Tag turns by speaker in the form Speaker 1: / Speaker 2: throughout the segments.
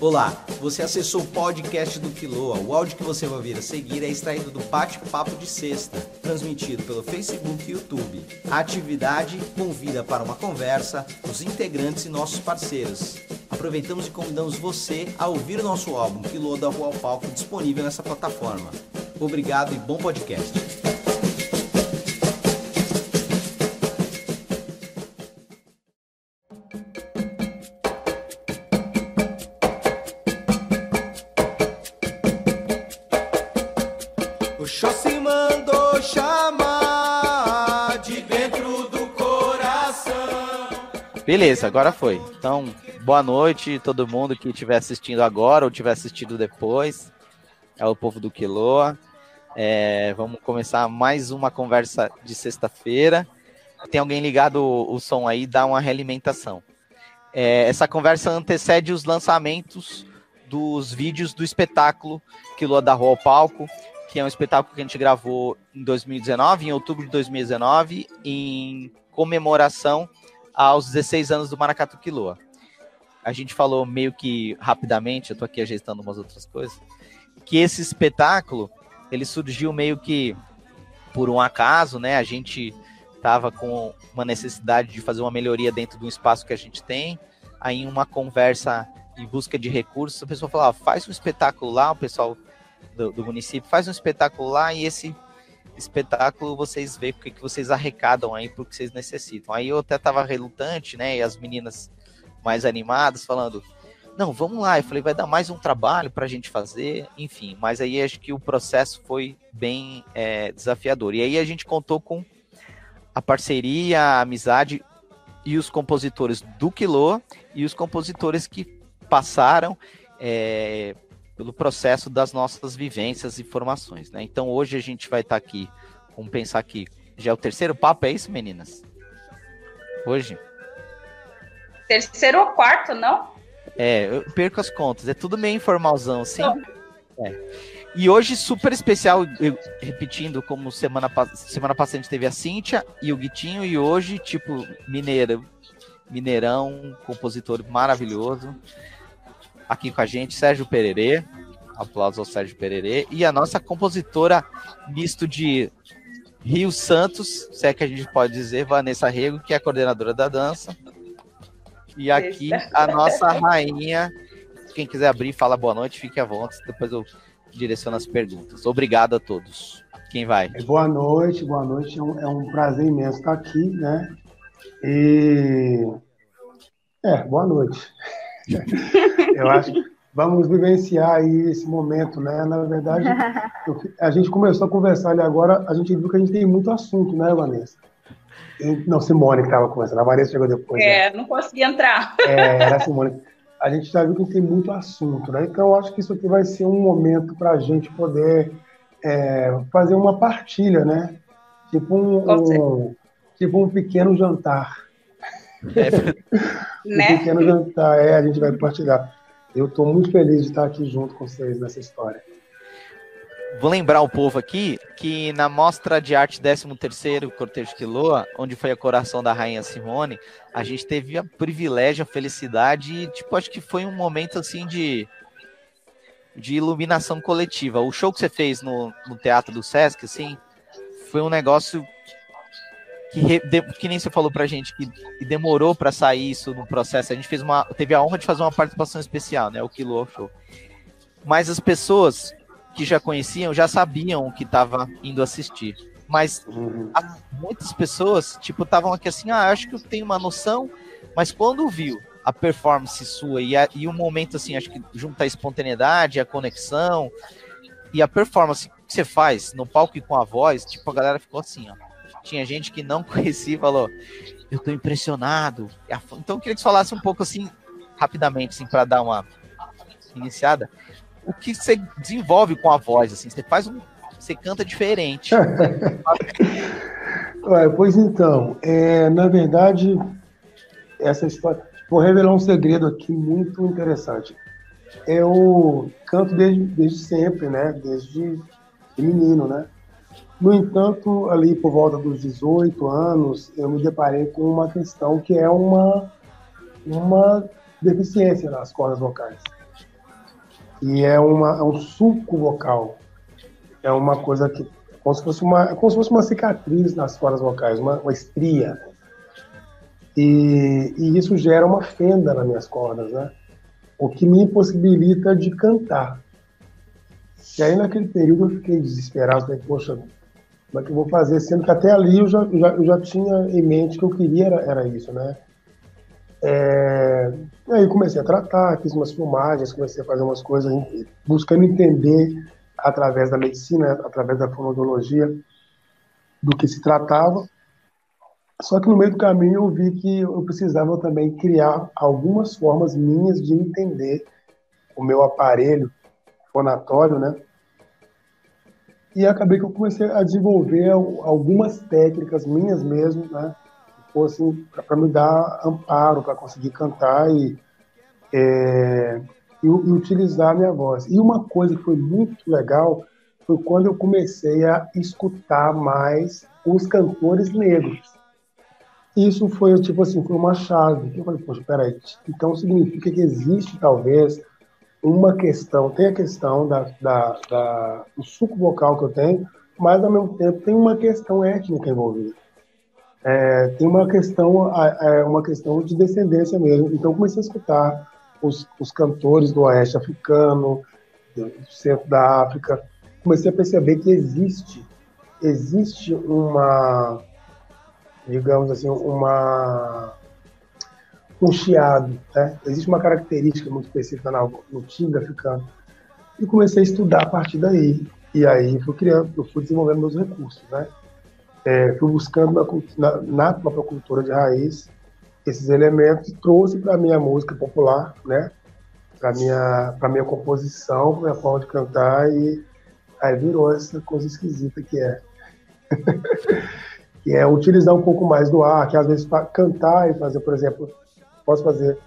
Speaker 1: Olá, você acessou o podcast do Quiloa. O áudio que você vai ouvir a seguir é extraído do Bate-Papo de Sexta, transmitido pelo Facebook e YouTube. A atividade convida para uma conversa os integrantes e nossos parceiros. Aproveitamos e convidamos você a ouvir o nosso álbum Quiloa da Rua ao Palco disponível nessa plataforma. Obrigado e bom podcast.
Speaker 2: Beleza, agora foi. Então, boa noite todo mundo que estiver assistindo agora ou estiver assistindo depois. É o povo do Quiloa. É, vamos começar mais uma conversa de sexta-feira. Tem alguém ligado o, o, som aí, dá uma realimentação. É, essa conversa antecede os lançamentos dos vídeos do espetáculo Quiloa da Rua ao Palco, que é um espetáculo que a gente gravou em 2019, em outubro de 2019, em comemoração aos 16 anos do Maracatu Quiloa. A gente falou meio que rapidamente, eu tô aqui ajeitando umas outras coisas, que esse espetáculo, ele surgiu meio que por um acaso, né? A gente tava com uma necessidade de fazer uma melhoria dentro do espaço que a gente tem, aí uma conversa em busca de recursos, a pessoa falou, ah, faz um espetáculo lá, o pessoal do, do município faz um espetáculo lá e esse espetáculo vocês veem o que, que vocês arrecadam aí pro que vocês necessitam. Aí eu até tava relutante, né? E as meninas mais animadas falando, não, vamos lá. Eu falei, vai dar mais um trabalho para a gente fazer, enfim. Mas aí acho que o processo foi bem é, desafiador. E aí a gente contou com a parceria, a amizade e os compositores do Quilô e os compositores que passaram é, pelo processo das nossas vivências e formações, né? Então hoje a gente vai estar tá aqui, vamos pensar aqui, já é o terceiro papo, é isso, meninas? Hoje?
Speaker 3: Terceiro ou quarto, não?
Speaker 2: É, eu perco as contas, é tudo meio informalzão, assim. É. E hoje, super especial, eu, repetindo, como semana, semana passada a gente teve a Cíntia e o Guitinho, e hoje, tipo, mineiro, mineirão, compositor maravilhoso aqui com a gente, Sérgio Pererê. Aplausos ao Sérgio Pererê. E a nossa compositora misto de Rio Santos, se é que a gente pode dizer, Vanessa Rego, que é a coordenadora da dança. E aqui a nossa rainha. Quem quiser abrir, fala boa noite, fique à vontade, depois eu direciono as perguntas. Obrigado a todos. Quem vai?
Speaker 4: Boa noite, boa noite. É um, é um prazer imenso estar aqui, né? E. É, boa noite. Eu acho que vamos vivenciar aí esse momento, né? Na verdade, a gente começou a conversar ali agora, a gente viu que a gente tem muito assunto, né, Vanessa? Não, Simone que estava conversando, a Vanessa chegou depois.
Speaker 3: É, né? não consegui entrar.
Speaker 4: É, era a Simone. A gente já viu que tem muito assunto, né? Então, eu acho que isso aqui vai ser um momento para a gente poder é, fazer uma partilha, né? Tipo um, um, tipo um pequeno jantar é. né? Um pequeno jantar, é, a gente vai partilhar. Eu estou muito feliz de estar aqui junto com vocês nessa história.
Speaker 2: Vou lembrar o povo aqui que na Mostra de Arte 13º Cortejo Quiloa, onde foi a coração da Rainha Simone, a gente teve a privilégio, a felicidade e, tipo, acho que foi um momento, assim, de, de iluminação coletiva. O show que você fez no, no Teatro do Sesc, assim, foi um negócio que, de, que nem você falou pra gente que, que demorou para sair isso no processo. A gente fez uma, teve a honra de fazer uma participação especial, né? O Kilo Show. Mas as pessoas que já conheciam já sabiam o que estava indo assistir. Mas uhum. muitas pessoas, tipo, estavam aqui assim, ah, acho que eu tenho uma noção, mas quando viu a performance sua e, a, e o momento, assim, acho que junta a espontaneidade, a conexão e a performance que você faz no palco e com a voz, tipo, a galera ficou assim, ó tinha gente que não conhecia e falou: Eu tô impressionado. Então eu queria que você falasse um pouco assim, rapidamente, assim, para dar uma iniciada. O que você desenvolve com a voz, assim? Você faz um. Você canta diferente.
Speaker 4: pois então, é, na verdade, essa história. Vou revelar um segredo aqui muito interessante. Eu canto desde, desde sempre, né? Desde menino, né? No entanto, ali por volta dos 18 anos, eu me deparei com uma questão que é uma, uma deficiência nas cordas vocais. E é, uma, é um sulco vocal. É uma coisa que. Como se fosse uma, como se fosse uma cicatriz nas cordas vocais, uma, uma estria. E, e isso gera uma fenda nas minhas cordas, né? O que me impossibilita de cantar. E aí, naquele período, eu fiquei desesperado. Falei, poxa, como é que eu vou fazer? Sendo que até ali eu já, já, eu já tinha em mente que eu queria era, era isso, né? É, e aí comecei a tratar, fiz umas filmagens, comecei a fazer umas coisas, buscando entender através da medicina, através da fonoaudiologia, do que se tratava. Só que no meio do caminho eu vi que eu precisava também criar algumas formas minhas de entender o meu aparelho fonatório, né? E acabei que eu comecei a desenvolver algumas técnicas minhas mesmo, né? fossem para me dar amparo para conseguir cantar e, é, e, e, utilizar a minha voz. E uma coisa que foi muito legal foi quando eu comecei a escutar mais os cantores negros. Isso foi tipo assim, foi uma chave. Eu falei, poxa, peraí, então significa que existe talvez uma questão, tem a questão da, da, da, do suco vocal que eu tenho, mas ao mesmo tempo tem uma questão étnica envolvida é, tem uma questão, é, uma questão de descendência mesmo. Então comecei a escutar os, os cantores do oeste africano, do centro da África, comecei a perceber que existe, existe uma, digamos assim, uma um chiado, né? Existe uma característica muito específica no, no timbre africano. E comecei a estudar a partir daí. E aí fui criando, eu fui desenvolvendo meus recursos, né? é, fui buscando na, na, na, própria cultura de raiz esses elementos e trouxe para a minha música popular, né? Para minha para minha composição, para minha forma de cantar e aí virou essa coisa esquisita que é que é utilizar um pouco mais do ar, que às vezes cantar e fazer, por exemplo, posso fazer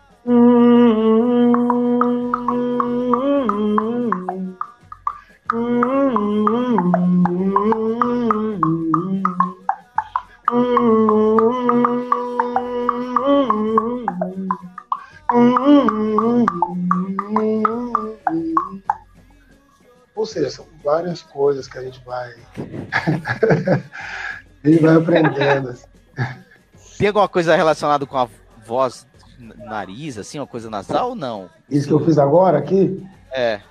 Speaker 4: Ou seja, são várias coisas que a gente vai. a gente vai aprendendo. Assim.
Speaker 2: Tem alguma coisa relacionada com a voz nariz, assim, uma coisa nasal ou não?
Speaker 4: Isso que eu fiz agora aqui?
Speaker 2: É.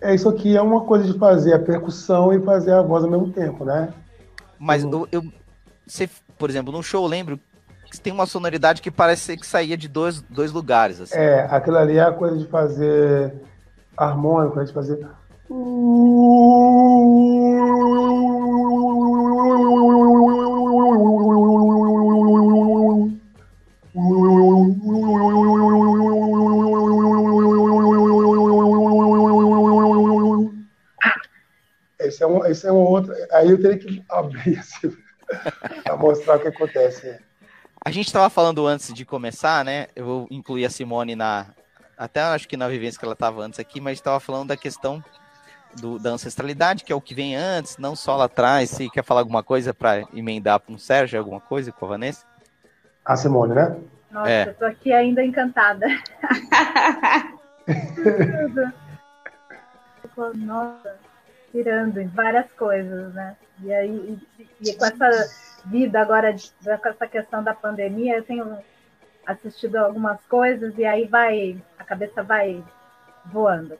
Speaker 4: É, isso aqui é uma coisa de fazer a percussão e fazer a voz ao mesmo tempo, né?
Speaker 2: Mas eu, eu você, por exemplo, no show eu lembro que tem uma sonoridade que parece que saía de dois, dois lugares. Assim.
Speaker 4: É, aquilo ali é a coisa de fazer harmônico, a de fazer. Esse um, esse é um outro. Aí eu teria que abrir assim, para mostrar o que acontece.
Speaker 2: A gente estava falando antes de começar, né? Eu vou incluir a Simone na. Até acho que na vivência que ela estava antes aqui, mas estava falando da questão do, da ancestralidade, que é o que vem antes, não só lá atrás. Se quer falar alguma coisa para emendar com o Sérgio, alguma coisa com a Vanessa?
Speaker 4: A Simone, né?
Speaker 5: Nossa, é. eu tô aqui ainda encantada. Nossa, tirando em várias coisas, né? E aí, e, e com essa vida agora, com essa questão da pandemia, eu tenho assistido algumas coisas e aí vai, a cabeça vai voando.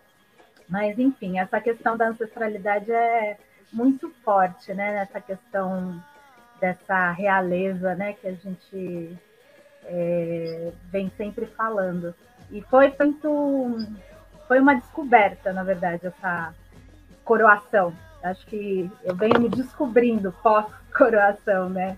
Speaker 5: Mas, enfim, essa questão da ancestralidade é muito forte, né? Nessa questão dessa realeza, né? Que a gente é, vem sempre falando. E foi muito. Foi uma descoberta, na verdade, essa coroação. Acho que eu venho me descobrindo pós-coroação, né?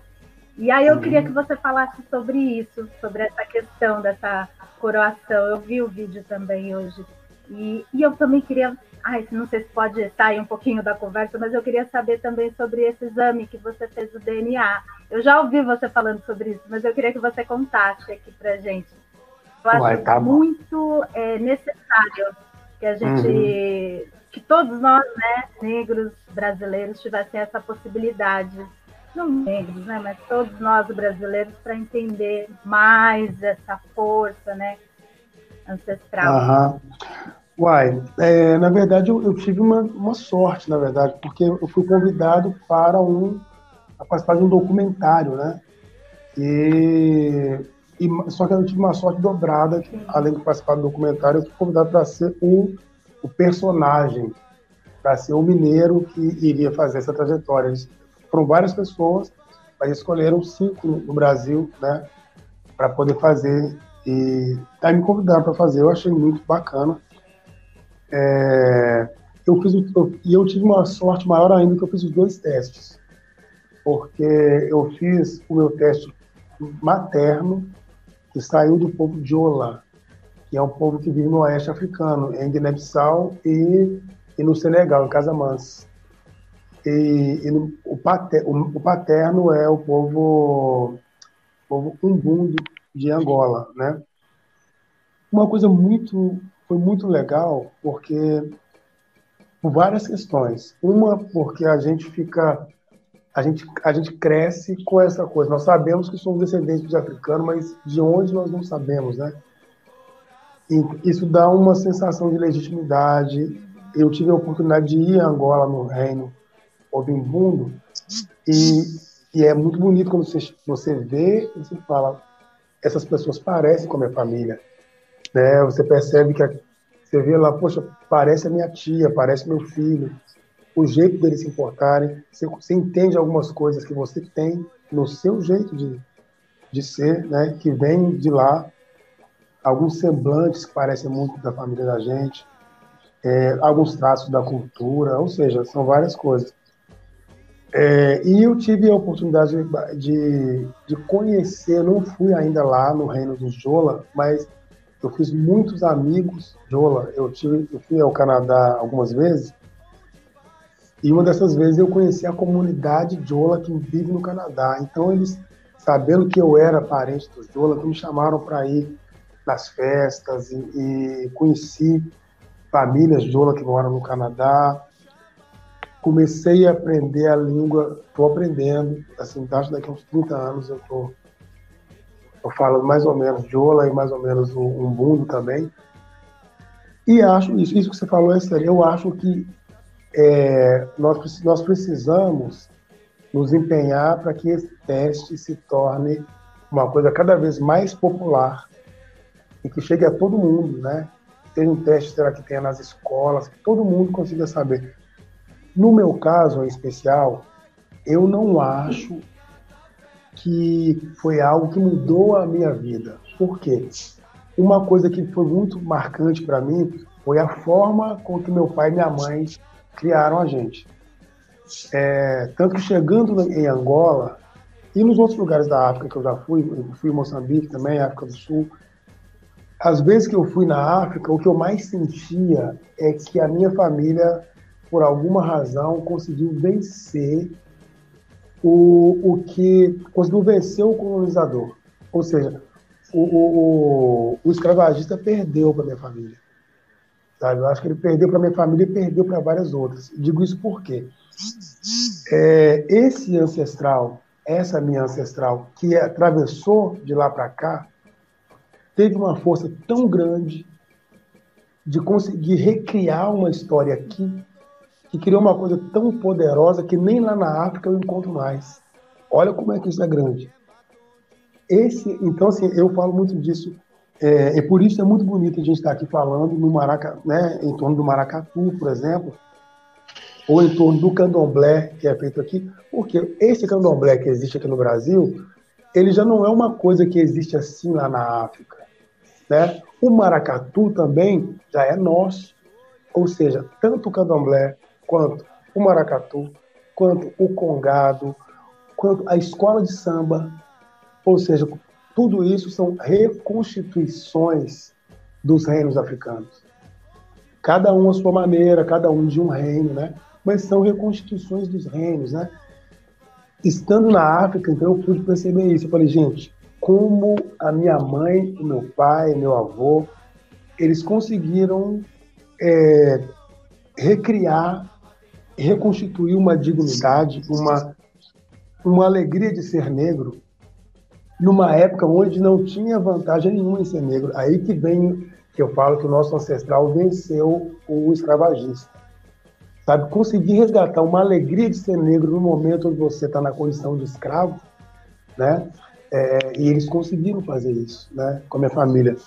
Speaker 5: E aí eu queria que você falasse sobre isso, sobre essa questão dessa coroação. Eu vi o vídeo também hoje. E, e eu também queria. Ai, não sei se pode sair um pouquinho da conversa, mas eu queria saber também sobre esse exame que você fez do DNA. Eu já ouvi você falando sobre isso, mas eu queria que você contasse aqui pra gente. Eu acho Uai, tá muito é, necessário que a gente. Uhum que todos nós, né, negros brasileiros, tivessem essa possibilidade, não negros, né, mas todos nós brasileiros, para entender mais essa força, né, ancestral.
Speaker 4: Aham. Uai, é, na verdade eu, eu tive uma, uma, sorte, na verdade, porque eu fui convidado para um a participar de um documentário, né? E, e só que eu tive uma sorte dobrada, além de participar do documentário, eu fui convidado para ser o, o personagem, para ser o mineiro que iria fazer essa trajetória. foram várias pessoas, mas escolheram cinco no Brasil, né? Para poder fazer e tá me convidando para fazer. Eu achei muito bacana. É, eu fiz e eu tive uma sorte maior ainda que eu fiz os dois testes, porque eu fiz o meu teste materno que saiu do povo de Ola, que é um povo que vive no oeste africano, em Guiné-Bissau e, e, no Senegal, em Casamance. E, e no, o, pater, o, o, paterno é o povo, povo umbundo de Angola, né? Uma coisa muito foi muito legal porque por várias questões. Uma porque a gente fica a gente a gente cresce com essa coisa. Nós sabemos que somos descendentes de africanos, mas de onde nós não sabemos, né? Isso dá uma sensação de legitimidade. Eu tive a oportunidade de ir a Angola no reino Obimbundo e, e é muito bonito quando você, você vê e você fala essas pessoas parecem com a minha família né? Você percebe que a, você vê lá, poxa, parece a minha tia, parece meu filho. O jeito deles se importarem, você, você entende algumas coisas que você tem no seu jeito de, de ser, né? Que vem de lá, alguns semblantes que parecem muito da família da gente, é, alguns traços da cultura, ou seja, são várias coisas. É, e eu tive a oportunidade de, de conhecer, não fui ainda lá no reino dos Jola, mas eu fiz muitos amigos de Ola. Eu, tive, eu fui ao Canadá algumas vezes e uma dessas vezes eu conheci a comunidade de Ola que vive no Canadá. Então eles, sabendo que eu era parente dos Jola, me chamaram para ir nas festas e, e conheci famílias de Ola que moram no Canadá. Comecei a aprender a língua, estou aprendendo, assim, acho daqui a uns 30 anos eu estou eu falo mais ou menos de Ola e mais ou menos um, mundo também. E acho isso, isso que você falou é. Eu acho que é, nós, nós precisamos nos empenhar para que esse teste se torne uma coisa cada vez mais popular e que chegue a todo mundo, né? Seja um teste será que tenha nas escolas, que todo mundo consiga saber. No meu caso em especial, eu não acho que foi algo que mudou a minha vida. Por quê? Uma coisa que foi muito marcante para mim foi a forma com que meu pai e minha mãe criaram a gente. É, tanto que chegando em Angola e nos outros lugares da África que eu já fui, eu fui em Moçambique também, África do Sul, às vezes que eu fui na África, o que eu mais sentia é que a minha família, por alguma razão, conseguiu vencer o, o que conseguiu vencer o colonizador. Ou seja, o, o, o escravagista perdeu para minha família. Sabe? Eu acho que ele perdeu para minha família e perdeu para várias outras. Digo isso porque é, esse ancestral, essa minha ancestral, que atravessou de lá para cá, teve uma força tão grande de conseguir recriar uma história aqui que criou uma coisa tão poderosa que nem lá na África eu encontro mais. Olha como é que isso é grande. Esse, então, assim, eu falo muito disso. É, e por isso é muito bonito a gente estar aqui falando no Maraca, né, em torno do maracatu, por exemplo, ou em torno do candomblé que é feito aqui, porque esse candomblé que existe aqui no Brasil, ele já não é uma coisa que existe assim lá na África. Né? O maracatu também já é nosso. Ou seja, tanto o candomblé quanto o maracatu, quanto o congado, quanto a escola de samba, ou seja, tudo isso são reconstituições dos reinos africanos. Cada um à sua maneira, cada um de um reino, né? Mas são reconstituições dos reinos, né? Estando na África, então eu pude perceber isso. Eu falei, gente, como a minha mãe, o meu pai, meu avô, eles conseguiram é, recriar reconstituir uma dignidade, uma, uma alegria de ser negro, numa época onde não tinha vantagem nenhuma em ser negro. Aí que vem que eu falo que o nosso ancestral venceu o escravagista. Sabe, conseguir resgatar uma alegria de ser negro no momento onde você está na condição de escravo, né? É, e eles conseguiram fazer isso, né? Com a minha família.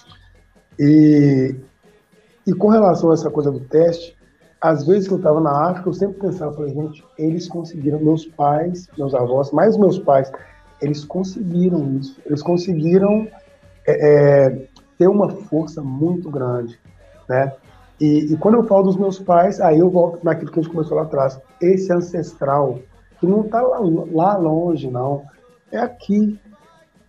Speaker 4: E, e com relação a essa coisa do teste, às vezes que eu estava na África, eu sempre pensava, falei, gente, eles conseguiram, meus pais, meus avós, mais meus pais, eles conseguiram isso. Eles conseguiram é, é, ter uma força muito grande, né? E, e, quando eu falo dos meus pais, aí eu volto naquilo que a gente começou lá atrás. Esse ancestral, que não está lá, lá, longe, não. É aqui.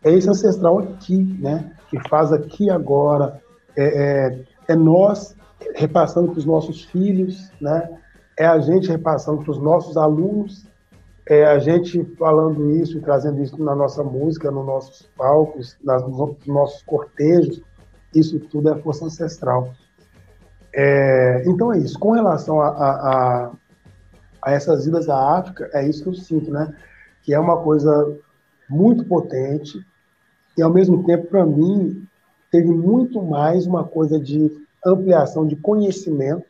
Speaker 4: É esse ancestral aqui, né? Que faz aqui agora. É, é, é nós repassando para os nossos filhos, né? É a gente repassando para os nossos alunos. É a gente falando isso e trazendo isso na nossa música, nos nossos palcos, nas, nos nossos cortejos. Isso tudo é força ancestral. É, então é isso. Com relação a, a, a, essas idas à África, é isso que eu sinto, né? Que é uma coisa muito potente e, ao mesmo tempo, para mim, teve muito mais uma coisa de ampliação de conhecimento,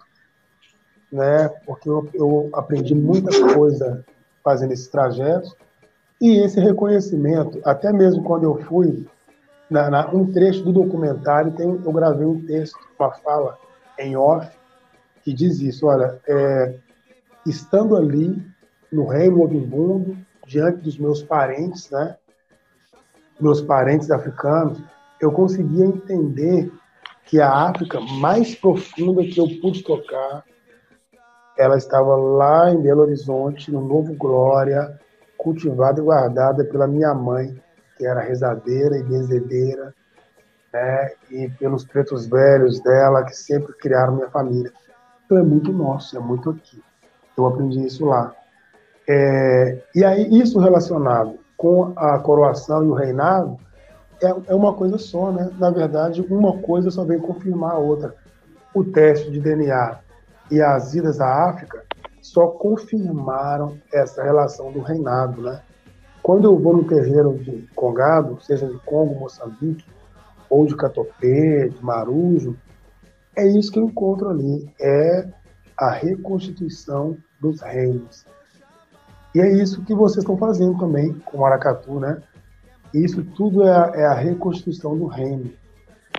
Speaker 4: né? Porque eu, eu aprendi muita coisa fazendo esses trajetos e esse reconhecimento, até mesmo quando eu fui na, na, um trecho do documentário, tem, eu gravei um texto, uma fala em off, que diz isso: olha, é, estando ali no reino Obimundo, diante dos meus parentes, né, meus parentes africanos, eu conseguia entender que a África mais profunda que eu pude tocar, ela estava lá em Belo Horizonte, no Novo Glória, cultivada e guardada pela minha mãe, que era rezadeira e benzedeira, né, e pelos pretos velhos dela, que sempre criaram minha família. Então é muito nosso, é muito aqui. Eu aprendi isso lá. É, e aí, isso relacionado com a coroação e o reinado é, é uma coisa só, né? Na verdade, uma coisa só vem confirmar a outra. O teste de DNA e as idas à África só confirmaram essa relação do reinado, né? Quando eu vou no terreiro de Congado, seja de Congo, Moçambique, ou de Catopê, de Marujo, é isso que eu encontro ali, é a reconstituição dos reinos. E é isso que vocês estão fazendo também com o Maracatu, né? Isso tudo é a, é a reconstituição do reino.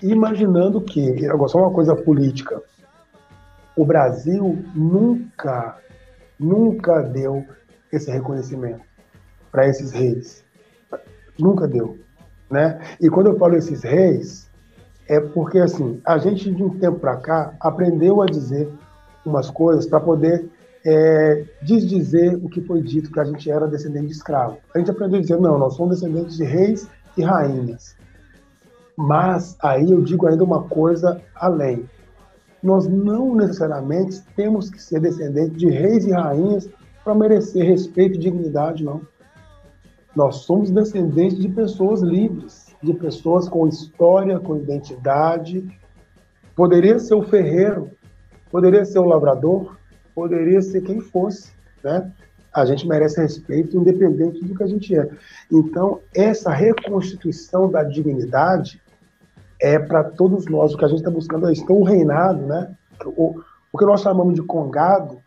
Speaker 4: Imaginando que, agora só uma coisa política, o Brasil nunca, nunca deu esse reconhecimento para esses reis. Nunca deu. Né? E quando eu falo esses reis, é porque assim, a gente de um tempo para cá aprendeu a dizer umas coisas para poder é, desdizer o que foi dito que a gente era descendente de escravo. A gente aprendeu a dizer, não, nós somos descendentes de reis e rainhas. Mas aí eu digo ainda uma coisa além. Nós não necessariamente temos que ser descendentes de reis e rainhas para merecer respeito e dignidade, não. Nós somos descendentes de pessoas livres, de pessoas com história, com identidade. Poderia ser o ferreiro, poderia ser o lavrador, poderia ser quem fosse, né? A gente merece respeito independente do que a gente é. Então, essa reconstituição da dignidade é para todos nós, o que a gente está buscando é. Então, o reinado, né? O, o que nós chamamos de congado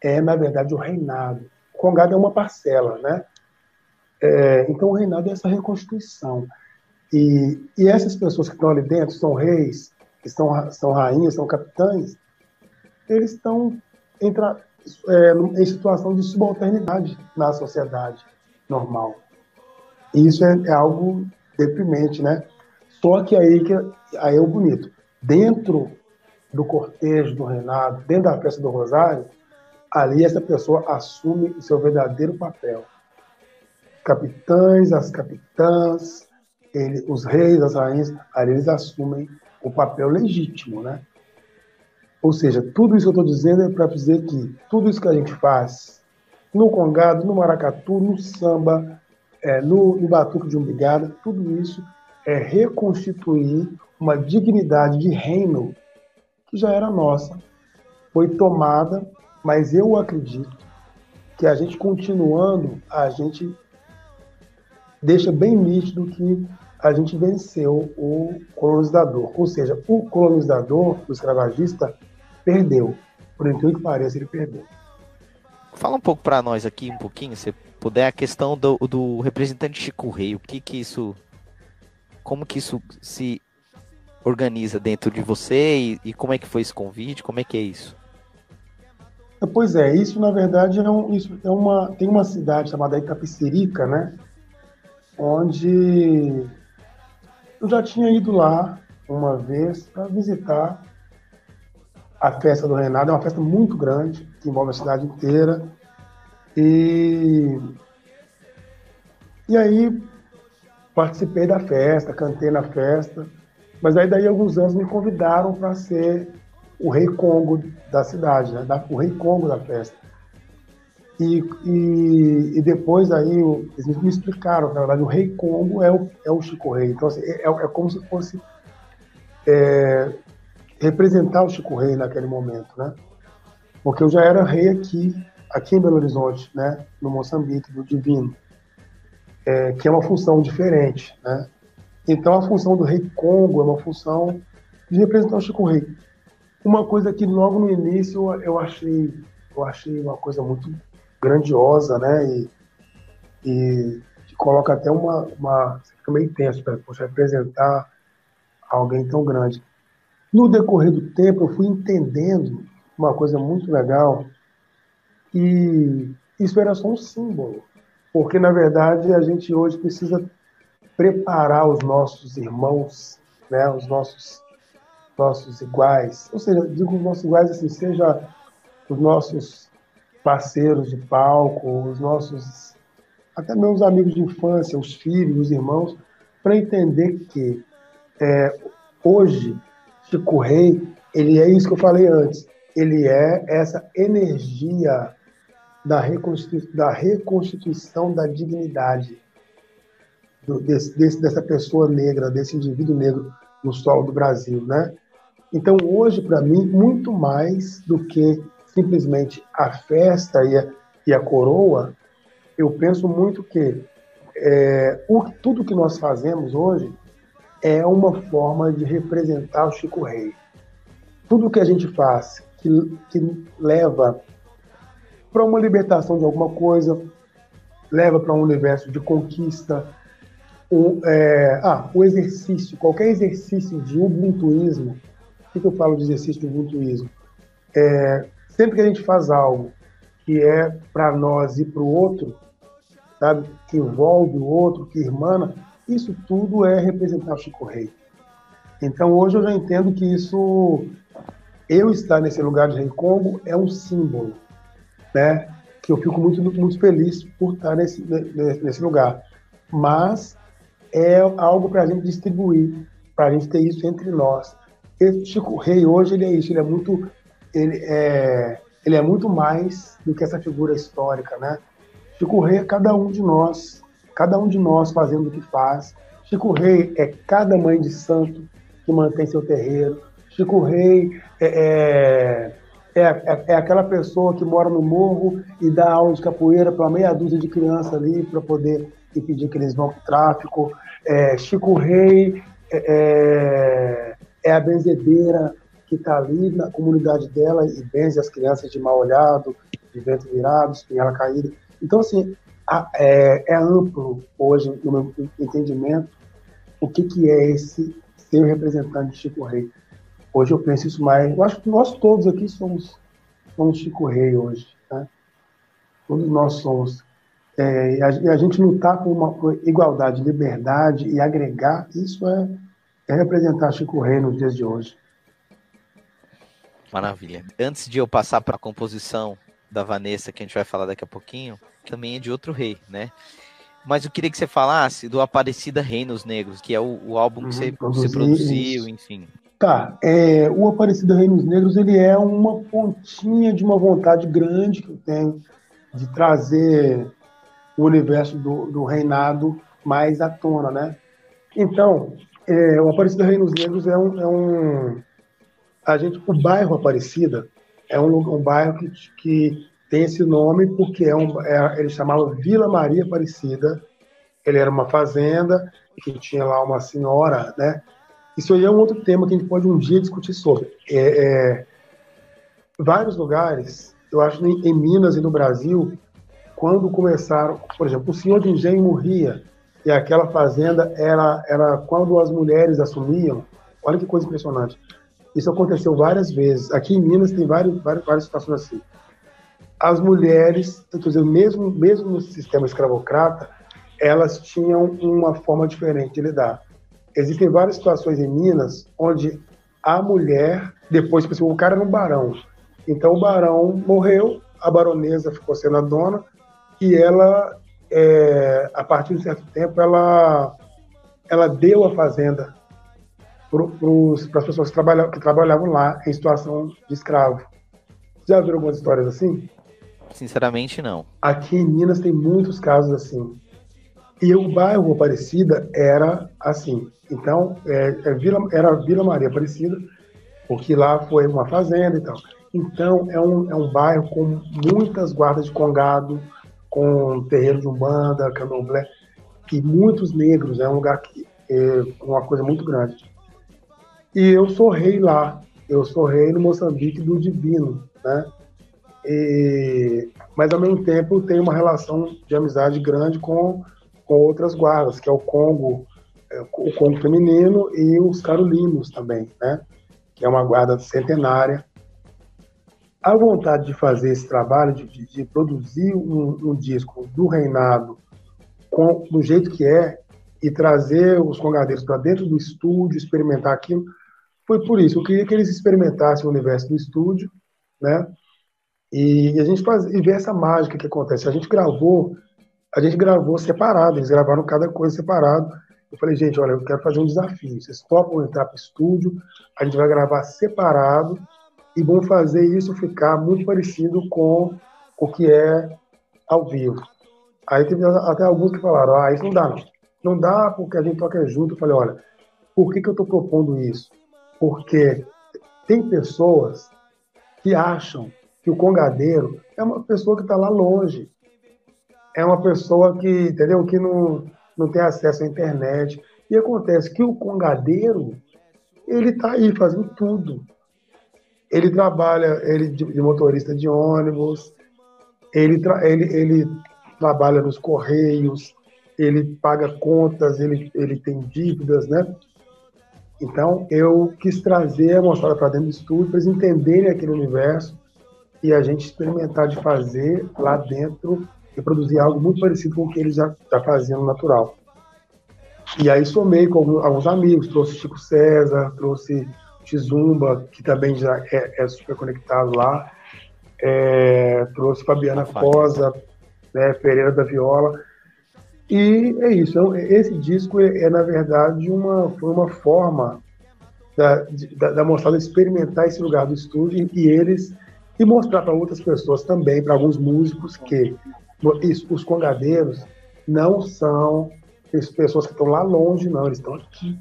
Speaker 4: é, na verdade, o reinado. O congado é uma parcela, né? É, então, o reinado é essa reconstituição. E, e essas pessoas que estão ali dentro, são reis, que são, são rainhas, são capitães, eles estão é, em situação de subalternidade na sociedade normal. E isso é, é, algo deprimente, né? Só que aí, que aí é o bonito. Dentro do cortejo do reinado, dentro da festa do Rosário, ali essa pessoa assume o seu verdadeiro papel capitães, as capitãs, ele, os reis, as rainhas, ali eles assumem o papel legítimo, né? Ou seja, tudo isso que eu estou dizendo é para dizer que tudo isso que a gente faz no congado, no maracatu, no samba, é, no, no batuque de umbigada, tudo isso é reconstituir uma dignidade de reino que já era nossa, foi tomada, mas eu acredito que a gente continuando, a gente deixa bem nítido que a gente venceu o colonizador. Ou seja, o colonizador, o escravagista, perdeu. Por incrível que pareça, ele perdeu.
Speaker 2: Fala um pouco para nós aqui, um pouquinho, se puder, a questão do, do representante Chico Rei. O que que isso. Como que isso se organiza dentro de você e, e como é que foi esse convite? Como é que é isso?
Speaker 4: Pois é, isso na verdade é, um, isso é uma tem uma cidade chamada Itapecerica, né? Onde eu já tinha ido lá uma vez para visitar a festa do Renato. É uma festa muito grande que envolve a cidade inteira e e aí participei da festa, cantei na festa, mas aí daí alguns anos me convidaram para ser o rei Congo da cidade, né? o rei Congo da festa. E, e, e, depois aí eles me explicaram que, na verdade, o rei Congo é o, é o Chico Rei. Então, assim, é, é como se fosse é, representar o Chico Rei naquele momento, né? Porque eu já era rei aqui, aqui em Belo Horizonte, né? No Moçambique, do Divino, é, que é uma função diferente, né? Então, a função do rei Congo é uma função de representar o Chico Rei. Uma coisa que logo no início eu achei, eu achei uma coisa muito grandiosa, né? E, e coloca até uma, uma você fica meio tenso para representar alguém tão grande. No decorrer do tempo, eu fui entendendo uma coisa muito legal e isso era só um símbolo, porque na verdade a gente hoje precisa preparar os nossos irmãos, né, os nossos nossos iguais, ou seja, digo os nossos iguais assim, seja os nossos parceiros de palco, os nossos até meus amigos de infância, os filhos, os irmãos, para entender que é, hoje Chico Rei, ele é isso que eu falei antes, ele é essa energia da, reconstitu da reconstituição da dignidade do, desse, desse, dessa pessoa negra, desse indivíduo negro no solo do Brasil, né? Então, hoje, para mim, muito mais do que simplesmente a festa e a, e a coroa, eu penso muito que é, o, tudo que nós fazemos hoje é uma forma de representar o Chico Rei. Tudo que a gente faz que, que leva para uma libertação de alguma coisa, leva para um universo de conquista, o, é, ah, o exercício, qualquer exercício de ubuntuísmo o que eu falo de exercício de ubuntuísmo? É, sempre que a gente faz algo que é para nós e para o outro, sabe, que envolve o outro, que irmana, isso tudo é representar o Chico Rei. Então hoje eu já entendo que isso, eu estar nesse lugar de Rei Congo é um símbolo, né? Que eu fico muito, muito feliz por estar nesse, nesse lugar. Mas é algo para a gente distribuir, para a gente ter isso entre nós. Esse Chico Rei hoje ele é isso, ele é muito ele é ele é muito mais do que essa figura histórica, né? Chico Rei é cada um de nós, cada um de nós fazendo o que faz. Chico Rei é cada mãe de santo que mantém seu terreiro. Chico Rei é, é, é, é aquela pessoa que mora no morro e dá aula de capoeira para meia dúzia de crianças ali para poder impedir que eles vão para o tráfico. É, Chico Rei é, é é a benzedeira que está ali na comunidade dela e benze as crianças de mal olhado, de vento virado, espinhela caída. Então, assim, a, é, é, amplo hoje, no meu entendimento, o que, que é esse ser representante de Chico Rei. Hoje eu penso isso mais. Eu acho que nós todos aqui somos, somos Chico Rei hoje. Né? Todos nós somos. É, e, a, e, a, gente lutar por uma por igualdade, liberdade e agregar, isso é, é representar Chico Rei nos dias de hoje.
Speaker 2: Maravilha. Antes de eu passar para a composição da Vanessa, que a gente vai falar daqui a pouquinho, também é de outro rei, né? Mas eu queria que você falasse do Aparecida Reinos Negros, que é o, o álbum que uhum, você, você, produziu, enfim.
Speaker 4: Tá, é, o Aparecida Reinos Negros ele é uma pontinha de uma vontade grande que eu tenho de trazer o universo do, do reinado mais à tona, né? Então, é, o Aparecida Reinos Negros é um, é um, a gente, o bairro Aparecida é um, um bairro que, que tem esse nome porque é um, é, ele chamava Vila Maria Aparecida ele era uma fazenda, que tinha lá uma senhora, né? Isso aí é um outro tema que a gente pode um dia discutir sobre. É, é, vários lugares, eu acho em, em Minas e no Brasil, quando começaram, por exemplo, o senhor de engenho morria e aquela fazenda era, era quando as mulheres assumiam. Olha que coisa impressionante. Isso aconteceu várias vezes. Aqui em Minas tem várias, várias, várias situações assim. As mulheres, dizendo, mesmo, mesmo no sistema escravocrata, elas tinham uma forma diferente de lidar. Existem várias situações em Minas onde a mulher, depois, por exemplo, o cara era um barão. Então o barão morreu, a baronesa ficou sendo a dona, e ela, é, a partir de um certo tempo, ela, ela deu a fazenda para as pessoas que trabalhavam, que trabalhavam lá em situação de escravo. Já viram algumas histórias assim?
Speaker 2: Sinceramente, não.
Speaker 4: Aqui em Minas tem muitos casos assim. E o bairro Aparecida era assim. Então, é, é Vila, era Vila Maria Aparecida, porque lá foi uma fazenda e tal. Então, é um, é um bairro com muitas guardas de congado, com terreiro de umbanda, candomblé, e muitos negros. É um lugar que é uma coisa muito grande. E eu sou rei lá. Eu sou rei no Moçambique do Divino, né? E, mas ao mesmo tempo tenho uma relação de amizade grande com, com outras guardas, que é o Congo, é, o Congo feminino e os Carolinos também, né? Que é uma guarda centenária. A vontade de fazer esse trabalho, de, de produzir um, um, disco do reinado com, do jeito que é e trazer os congadeiros para dentro do estúdio, experimentar aquilo, foi por isso. Eu queria que eles experimentassem o universo do estúdio, né? E a gente faz, e ver essa mágica que acontece. A gente gravou, a gente gravou separado, eles gravaram cada coisa separado. Eu falei, gente, olha, eu quero fazer um desafio. Vocês topam entrar para o estúdio, a gente vai gravar separado e vamos fazer isso ficar muito parecido com o que é ao vivo. Aí teve até alguns que falaram, ah, isso não dá não. Não dá porque a gente toca junto. Eu falei, olha, por que, que eu estou propondo isso? Porque tem pessoas que acham que o congadeiro é uma pessoa que está lá longe. É uma pessoa que, entendeu, que não, não tem acesso à internet. E acontece que o congadeiro, ele está aí fazendo tudo. Ele trabalha ele de, de motorista de ônibus, ele, ele, ele trabalha nos correios, ele paga contas, ele, ele tem dívidas, né? Então, eu quis trazer a moçada para dentro do estúdio, para eles entenderem aquele universo e a gente experimentar de fazer lá dentro e produzir algo muito parecido com o que eles já, já faziam no natural. E aí somei com alguns amigos, trouxe Chico César, trouxe Tizumba, que também já é, é super conectado lá, é, trouxe Fabiana Cosa, né, Pereira da Viola, e é isso. Então, esse disco é, é, na verdade, uma, foi uma forma da, da, da moçada experimentar esse lugar do estúdio e eles e mostrar para outras pessoas também, para alguns músicos, que os congadeiros não são pessoas que estão lá longe, não, eles estão aqui,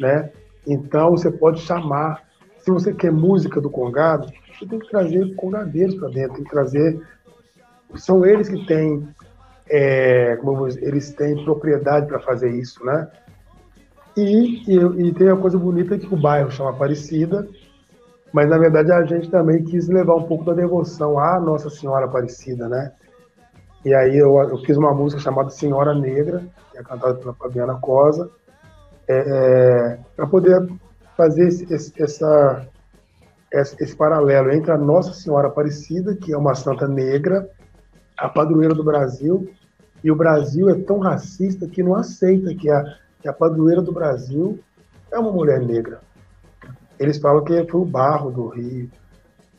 Speaker 4: né? Então você pode chamar, se você quer música do congado, você tem que trazer congadeiros para dentro, tem que trazer, são eles que têm é, como eles têm propriedade para fazer isso, né? E, e, e, tem a coisa bonita que o bairro chama Aparecida, mas na verdade a gente também quis levar um pouco da devoção à Nossa Senhora Aparecida, né? E aí eu, eu fiz uma música chamada Senhora Negra, que é cantada pela Fabiana Cosa, é, é, para poder fazer esse, esse, essa, esse, esse paralelo entre a Nossa Senhora Aparecida, que é uma santa negra, a padroeira do Brasil, e o Brasil é tão racista que não aceita que a, que a padroeira do Brasil é uma mulher negra. Eles falam que foi o barro do Rio.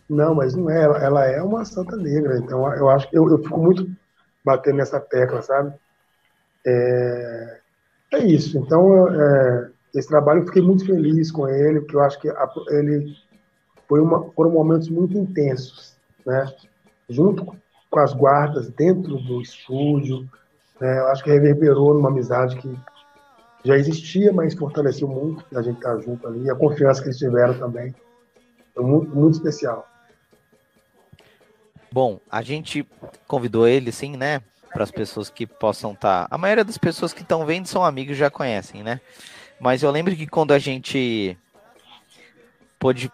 Speaker 4: Não, mas não é, ela, é uma santa negra. Então eu acho que eu, eu fico muito batendo nessa tecla, sabe? É, é isso. Então, é, esse trabalho eu fiquei muito feliz com ele, porque eu acho que a, ele foi uma, foram momentos muito intensos, né? Junto com as guardas dentro do estúdio. Né? Eu acho que reverberou numa amizade que já existia, mas fortaleceu muito a gente estar tá junto ali. A confiança que eles tiveram também. Foi muito, muito especial.
Speaker 2: Bom, a gente convidou ele, sim, né? para as pessoas que possam estar. Tá... A maioria das pessoas que estão vendo são amigos já conhecem, né? Mas eu lembro que quando a gente pôde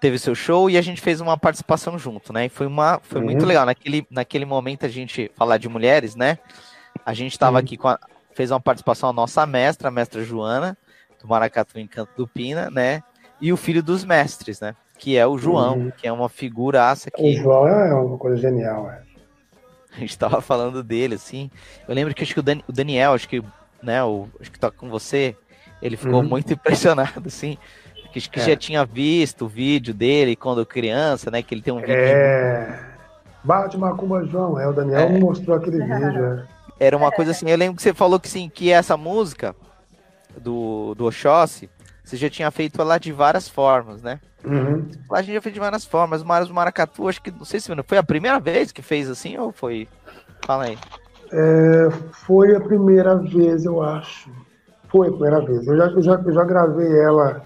Speaker 2: teve seu show e a gente fez uma participação junto, né? E foi uma foi uhum. muito legal naquele naquele momento a gente falar de mulheres, né? A gente estava uhum. aqui com a, fez uma participação a nossa mestra, a mestra Joana, do Maracatu Encanto do Pina, né? E o filho dos mestres, né? Que é o João, uhum. que é uma figuraça que.
Speaker 4: O João é uma coisa genial, é.
Speaker 2: A gente tava falando dele, assim. Eu lembro que acho que o, Dan, o Daniel, acho que, né, o, acho que tá com você, ele ficou uhum. muito impressionado, assim. Que, que é. já tinha visto o vídeo dele quando criança, né? Que ele tem um vídeo.
Speaker 4: É. Bate Macumba João, é, o Daniel é. mostrou aquele vídeo. É.
Speaker 2: Era uma coisa assim, eu lembro que você falou que sim, que essa música do, do Oxóssi, você já tinha feito ela de várias formas, né?
Speaker 4: Uhum.
Speaker 2: A gente já fez de várias formas. Mas o Maracatu, acho que, não sei se foi a primeira vez que fez assim ou foi. Fala aí.
Speaker 4: É, foi a primeira vez, eu acho. Foi a primeira vez. Eu já, eu já, eu já gravei ela,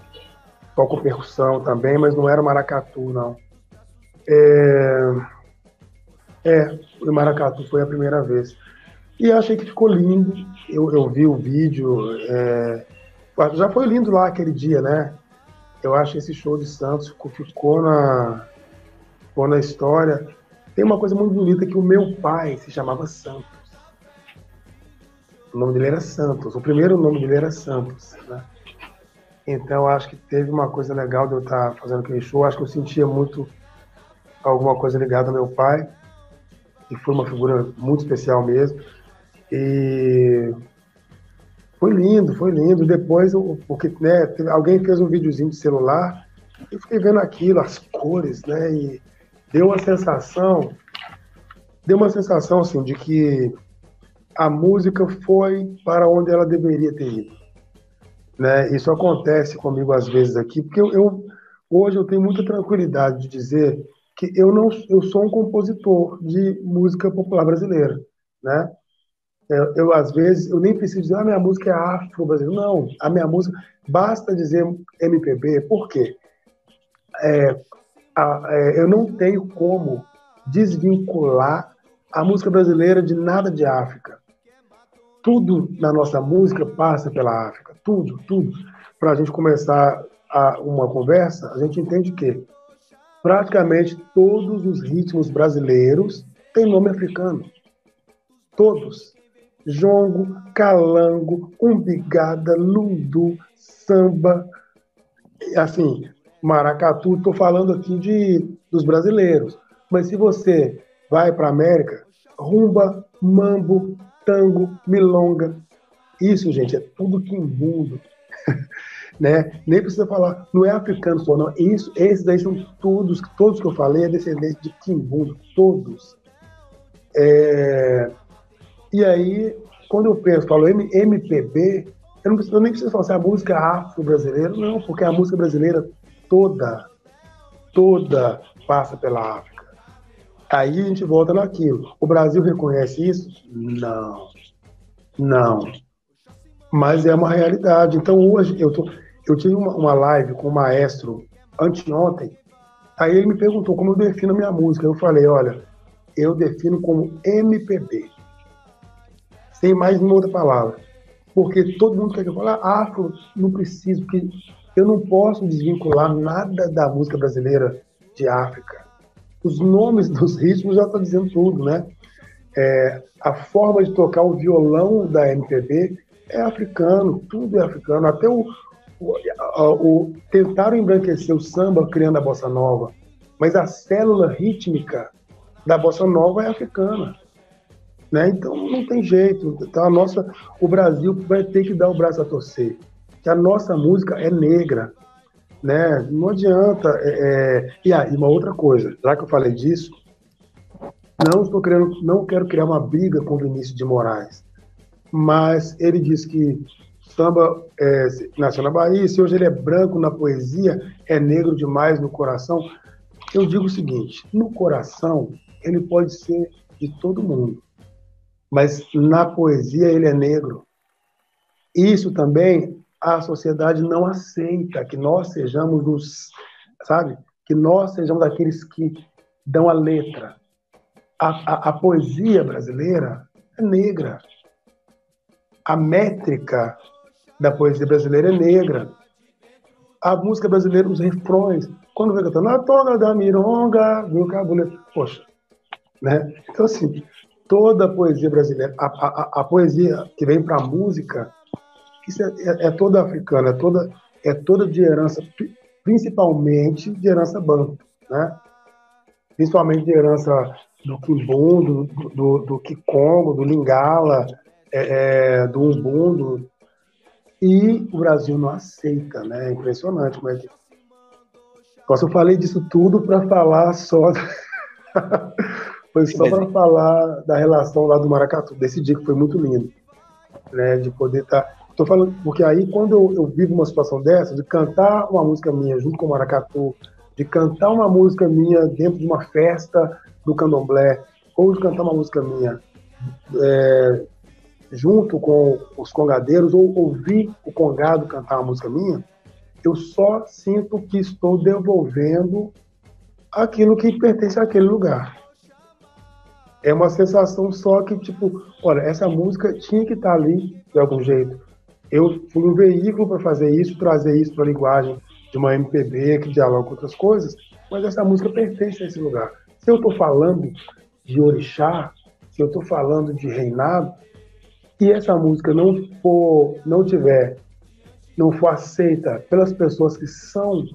Speaker 4: toco percussão também, mas não era Maracatu, não. É, é o Maracatu foi a primeira vez. E achei que ficou lindo. Eu, eu vi o vídeo. É... Já foi lindo lá aquele dia, né? Eu acho que esse show de Santos ficou, ficou, na, ficou na história. Tem uma coisa muito bonita que o meu pai se chamava Santos. O nome dele era Santos. O primeiro nome dele era Santos, né? Então acho que teve uma coisa legal de eu estar fazendo aquele show. Acho que eu sentia muito alguma coisa ligada ao meu pai. E foi uma figura muito especial mesmo. E foi lindo, foi lindo. Depois, porque né, alguém fez um videozinho de celular, eu fiquei vendo aquilo, as cores, né? E deu uma sensação, deu uma sensação assim de que a música foi para onde ela deveria ter ido. Né? Isso acontece comigo às vezes aqui, porque eu, eu hoje eu tenho muita tranquilidade de dizer que eu não eu sou um compositor de música popular brasileira, né? Eu, eu, às vezes, eu nem preciso dizer, a ah, minha música é afro-brasileira. Não, a minha música, basta dizer MPB, por quê? É, a, é, eu não tenho como desvincular a música brasileira de nada de África. Tudo na nossa música passa pela África, tudo, tudo. Para a gente começar a, uma conversa, a gente entende que praticamente todos os ritmos brasileiros têm nome africano. Todos jongo, calango, umbigada, lundu, samba, assim, maracatu. Estou falando aqui de, dos brasileiros. Mas se você vai para a América, rumba, mambo, tango, milonga, isso, gente, é tudo quimbundo. né? Nem precisa falar, não é africano só, não. Isso, esses aí são todos, todos que eu falei, é descendente de quimbundo, todos. É, e aí, quando eu penso, falo MPB, eu, não preciso, eu nem preciso falar assim, a música afro-brasileira, não, porque a música brasileira toda, toda passa pela África. Aí a gente volta naquilo. O Brasil reconhece isso? Não. Não. Mas é uma realidade. Então hoje eu, tô, eu tive uma, uma live com o maestro anteontem, aí ele me perguntou como eu defino a minha música. Eu falei, olha, eu defino como MPB sem mais nenhuma outra palavra. Porque todo mundo quer que eu fale, ah, afro, não preciso, porque eu não posso desvincular nada da música brasileira de África. Os nomes dos ritmos já estão dizendo tudo, né? É, a forma de tocar o violão da MPB é africano, tudo é africano. Até o, o, o, tentaram embranquecer o samba criando a bossa nova, mas a célula rítmica da bossa nova é africana. Né? Então não tem jeito. Então a nossa, o Brasil vai ter que dar o braço a torcer. Que a nossa música é negra, né? Não adianta. É, é... E ah, uma outra coisa, já que eu falei disso, não estou querendo, não quero criar uma briga com o Vinícius de Moraes, mas ele disse que samba é, nasceu na Bahia, se hoje ele é branco na poesia, é negro demais no coração. Eu digo o seguinte: no coração ele pode ser de todo mundo mas na poesia ele é negro. Isso também a sociedade não aceita que nós sejamos os, sabe, que nós sejamos aqueles que dão a letra. A, a, a poesia brasileira é negra. A métrica da poesia brasileira é negra. A música brasileira, os refrões, quando vem cantando a toga da mironga, viu cabuleta, poxa, né? Então, assim, toda a poesia brasileira, a, a, a poesia que vem para a música, isso é, é, é, toda africana, é toda, é toda de herança, principalmente de herança banto, né? Principalmente de herança do Kimbundo, do, do, Kikongo, do Lingala, é, é, do Umbundo. E o Brasil não aceita, né? É impressionante, mas Nossa, eu falei disso tudo para falar só. foi só para falar da relação lá do Maracatu, desse dia que foi muito lindo, né? De poder estar. Tá... Tô falando, porque aí quando eu, eu vivo uma situação dessa, de cantar uma música minha junto com o Maracatu, de cantar uma música minha dentro de uma festa do candomblé, ou de cantar uma música minha é, junto com os congadeiros, ou ouvir o congado cantar uma música minha, eu só sinto que estou devolvendo aquilo que pertence àquele lugar. É uma sensação só que, tipo, olha, essa música tinha que estar ali de algum jeito. Eu fui um veículo para fazer isso, trazer isso para a linguagem de uma MPB que dialoga com outras coisas, mas essa música pertence a esse lugar. Se eu estou falando de orixá, se eu estou falando de reinado, e essa música não for, não tiver, não for aceita pelas pessoas que são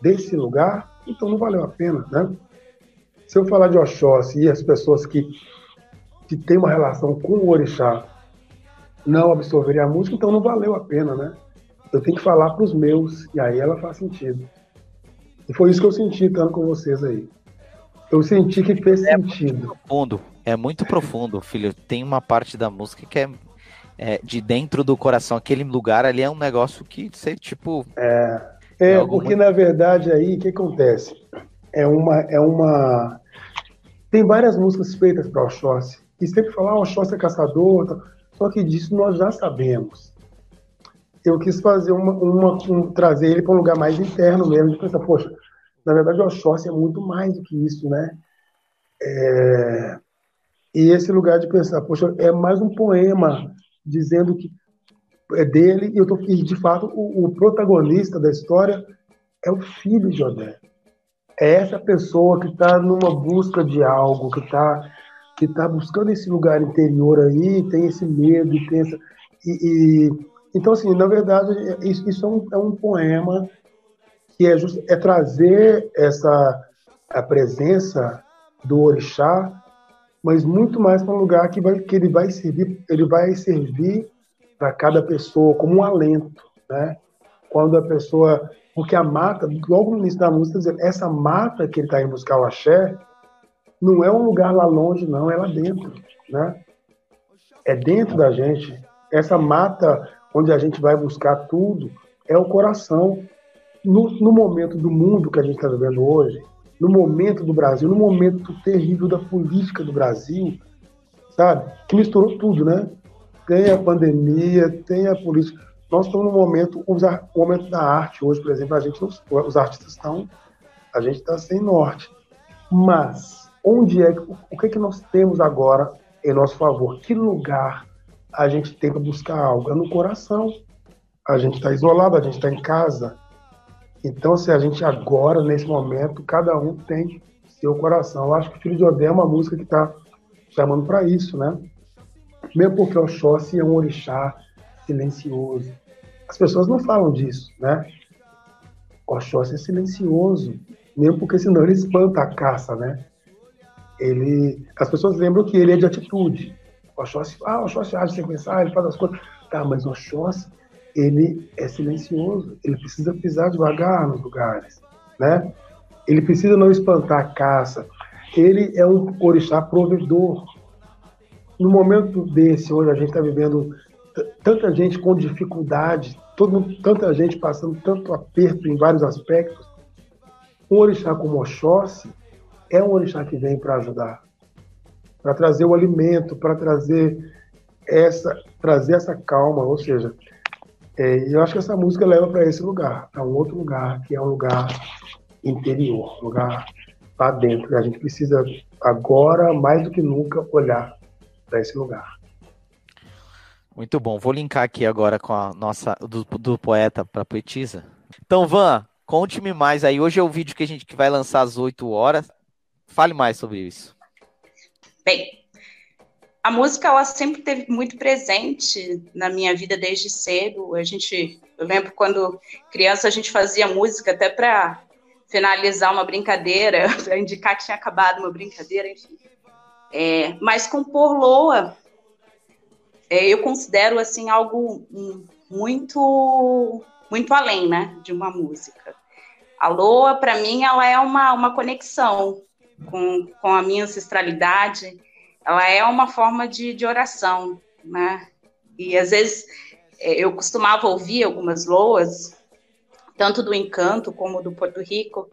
Speaker 4: desse lugar, então não valeu a pena, né? Se eu falar de Oxóssi e as pessoas que, que têm uma relação com o orixá não absorverem a música, então não valeu a pena, né? Eu tenho que falar para os meus, e aí ela faz sentido. E foi isso que eu senti estando com vocês aí. Eu senti que fez é sentido.
Speaker 2: Muito profundo, é muito profundo, filho. Tem uma parte da música que é, é, de dentro do coração. Aquele lugar ali é um negócio que você, tipo.
Speaker 4: É, é, é porque muito... na verdade aí o que acontece? É uma. É uma... Tem várias músicas feitas para Oxóssi. E sempre falar, ah, Oxóssi é caçador. Só que disso nós já sabemos eu quis fazer uma, uma um, trazer ele para um lugar mais interno mesmo, de pensar, poxa, na verdade o Oxóssi é muito mais do que isso, né? É, e esse lugar de pensar, poxa, é mais um poema dizendo que é dele, e, eu tô, e de fato o, o protagonista da história é o filho de Odé. É essa pessoa que está numa busca de algo, que está que tá buscando esse lugar interior aí, tem esse medo, tem essa, e, e então, assim, na verdade, isso, isso é, um, é, um, poema que é, just, é trazer essa a presença do orixá, mas muito mais para um lugar que, vai, que ele vai servir, ele vai servir para cada pessoa como um alento, né? Quando a pessoa, porque a mata, logo no início da música, essa mata que ele está indo buscar o axé, não é um lugar lá longe, não, é lá dentro, né? É dentro da gente. Essa mata onde a gente vai buscar tudo, é o coração. No, no momento do mundo que a gente está vivendo hoje, no momento do Brasil, no momento terrível da política do Brasil, sabe? Que misturou tudo, né? Tem a pandemia, tem a política. Nós estamos no momento, o momento da arte hoje, por exemplo, a gente, os artistas estão, a gente está sem norte. Mas onde é, o que é que nós temos agora em nosso favor? Que lugar a gente tenta buscar algo. É no coração. A gente está isolado, a gente está em casa. Então, se a gente agora, nesse momento, cada um tem seu coração. Eu acho que Filho de Odé é uma música que está chamando para isso, né? Mesmo porque o Oxóssi é um orixá silencioso. As pessoas não falam disso, né? O Oxóssi é silencioso, mesmo porque senão ele espanta a caça, né? Ele, as pessoas lembram que ele é de atitude. O Oxóssi, ah, o Oxóssi age sem pensar, ele faz as coisas. Tá, mas o Oxóssi, ele é silencioso, ele precisa pisar devagar nos lugares, né? Ele precisa não espantar a caça. Ele é um orixá provedor. No momento desse, onde a gente está vivendo tanta gente com dificuldade, todo, tanta gente passando tanto aperto em vários aspectos, um orixá como Oxóssi é um orixá que vem para ajudar para trazer o alimento, para trazer essa, trazer essa calma, ou seja, é, eu acho que essa música leva para esse lugar, para um outro lugar, que é um lugar interior, um lugar para dentro. A gente precisa agora, mais do que nunca, olhar para esse lugar.
Speaker 2: Muito bom. Vou linkar aqui agora com a nossa do, do poeta para poetisa. Então, Van, conte-me mais aí. Hoje é o vídeo que a gente que vai lançar às 8 horas. Fale mais sobre isso.
Speaker 3: Bem, a música ela sempre teve muito presente na minha vida desde cedo. A gente, eu lembro quando criança a gente fazia música até para finalizar uma brincadeira, para indicar que tinha acabado uma brincadeira, enfim. É, mas compor loa é, eu considero assim algo muito muito além, né, de uma música. A Loa, para mim, ela é uma, uma conexão com, com a minha ancestralidade, ela é uma forma de, de oração, né? E às vezes é, eu costumava ouvir algumas loas, tanto do Encanto como do Porto Rico,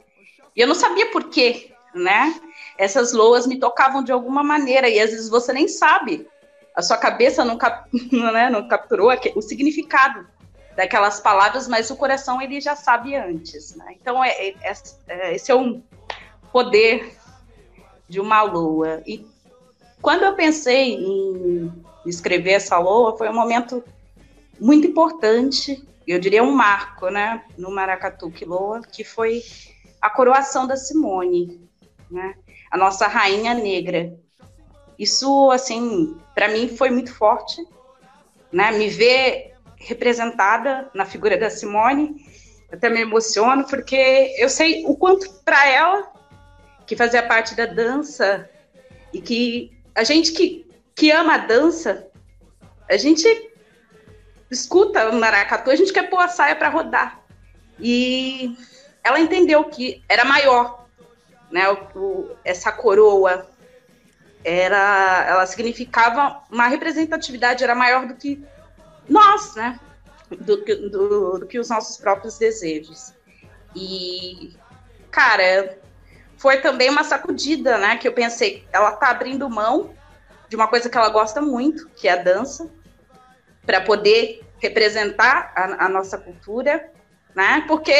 Speaker 3: e eu não sabia por quê, né? Essas loas me tocavam de alguma maneira, e às vezes você nem sabe a sua cabeça não, cap, né, não capturou o significado daquelas palavras, mas o coração ele já sabe antes. Né? Então, é, é, é, esse é um poder de uma lua. E quando eu pensei em escrever essa lua, foi um momento muito importante, eu diria um marco, né, no Maracatu Quiloa, que foi a coroação da Simone, né, a nossa rainha negra. Isso, assim, para mim foi muito forte, né? Me ver representada na figura da Simone, até me emociono porque eu sei o quanto para ela que fazia parte da dança e que a gente que, que ama a dança, a gente escuta o maracatu, a gente quer pôr a saia para rodar. E ela entendeu que era maior, né? O, o, essa coroa era, ela significava uma representatividade, era maior do que nós, né? Do, do, do que os nossos próprios desejos. E, cara, foi também uma sacudida, né? Que eu pensei, ela tá abrindo mão de uma coisa que ela gosta muito, que é a dança, para poder representar a, a, nossa cultura, né? Porque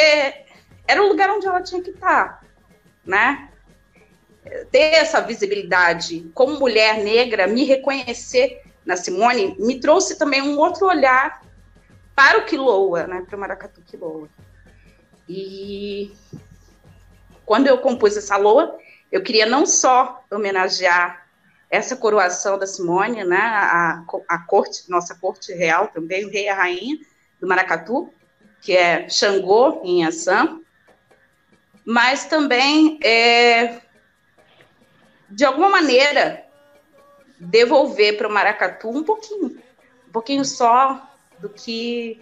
Speaker 3: era o lugar onde ela tinha que estar, tá, né? ter essa visibilidade como mulher negra, me reconhecer na Simone, me trouxe também um outro olhar para o Quiloa, né, para o Maracatu Quiloa. E quando eu compus essa loa, eu queria não só homenagear essa coroação da Simone, né, a, a corte, nossa corte real também, o rei e a rainha do Maracatu, que é Xangô em Assam, mas também é, de alguma maneira, devolver para o maracatu um pouquinho, um pouquinho só do que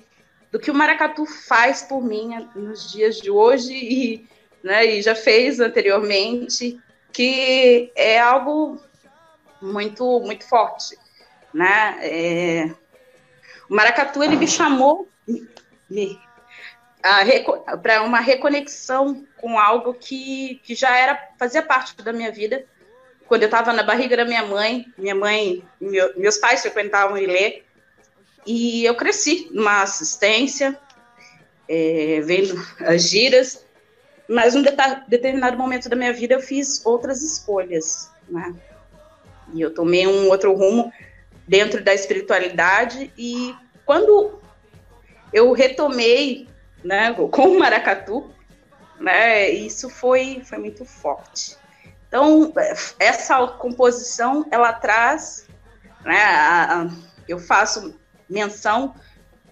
Speaker 3: do que o maracatu faz por mim nos dias de hoje e, né, e já fez anteriormente, que é algo muito muito forte, né? É, o maracatu ele me chamou para uma reconexão com algo que, que já era fazia parte da minha vida quando eu estava na barriga da minha mãe, minha mãe, meu, meus pais frequentavam Ilê, e eu cresci numa assistência, é, vendo as giras, mas num determinado momento da minha vida eu fiz outras escolhas, né? E eu tomei um outro rumo dentro da espiritualidade e quando eu retomei, né, com o maracatu, né, isso foi foi muito forte. Então, essa composição, ela traz, né, a, a, eu faço menção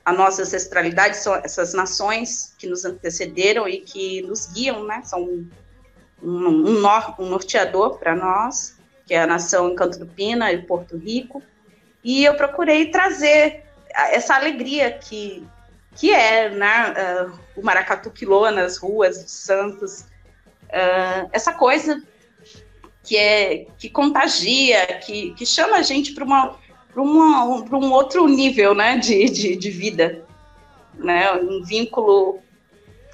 Speaker 3: à nossa ancestralidade, são essas nações que nos antecederam e que nos guiam, né, são um, um, nor, um norteador para nós, que é a nação Encanto do Pina e Porto Rico, e eu procurei trazer essa alegria que, que é né, uh, o maracatu quiloa nas ruas de Santos, uh, essa coisa que é que contagia, que, que chama a gente para uma para um, um outro nível né, de, de, de, vida, né, um vínculo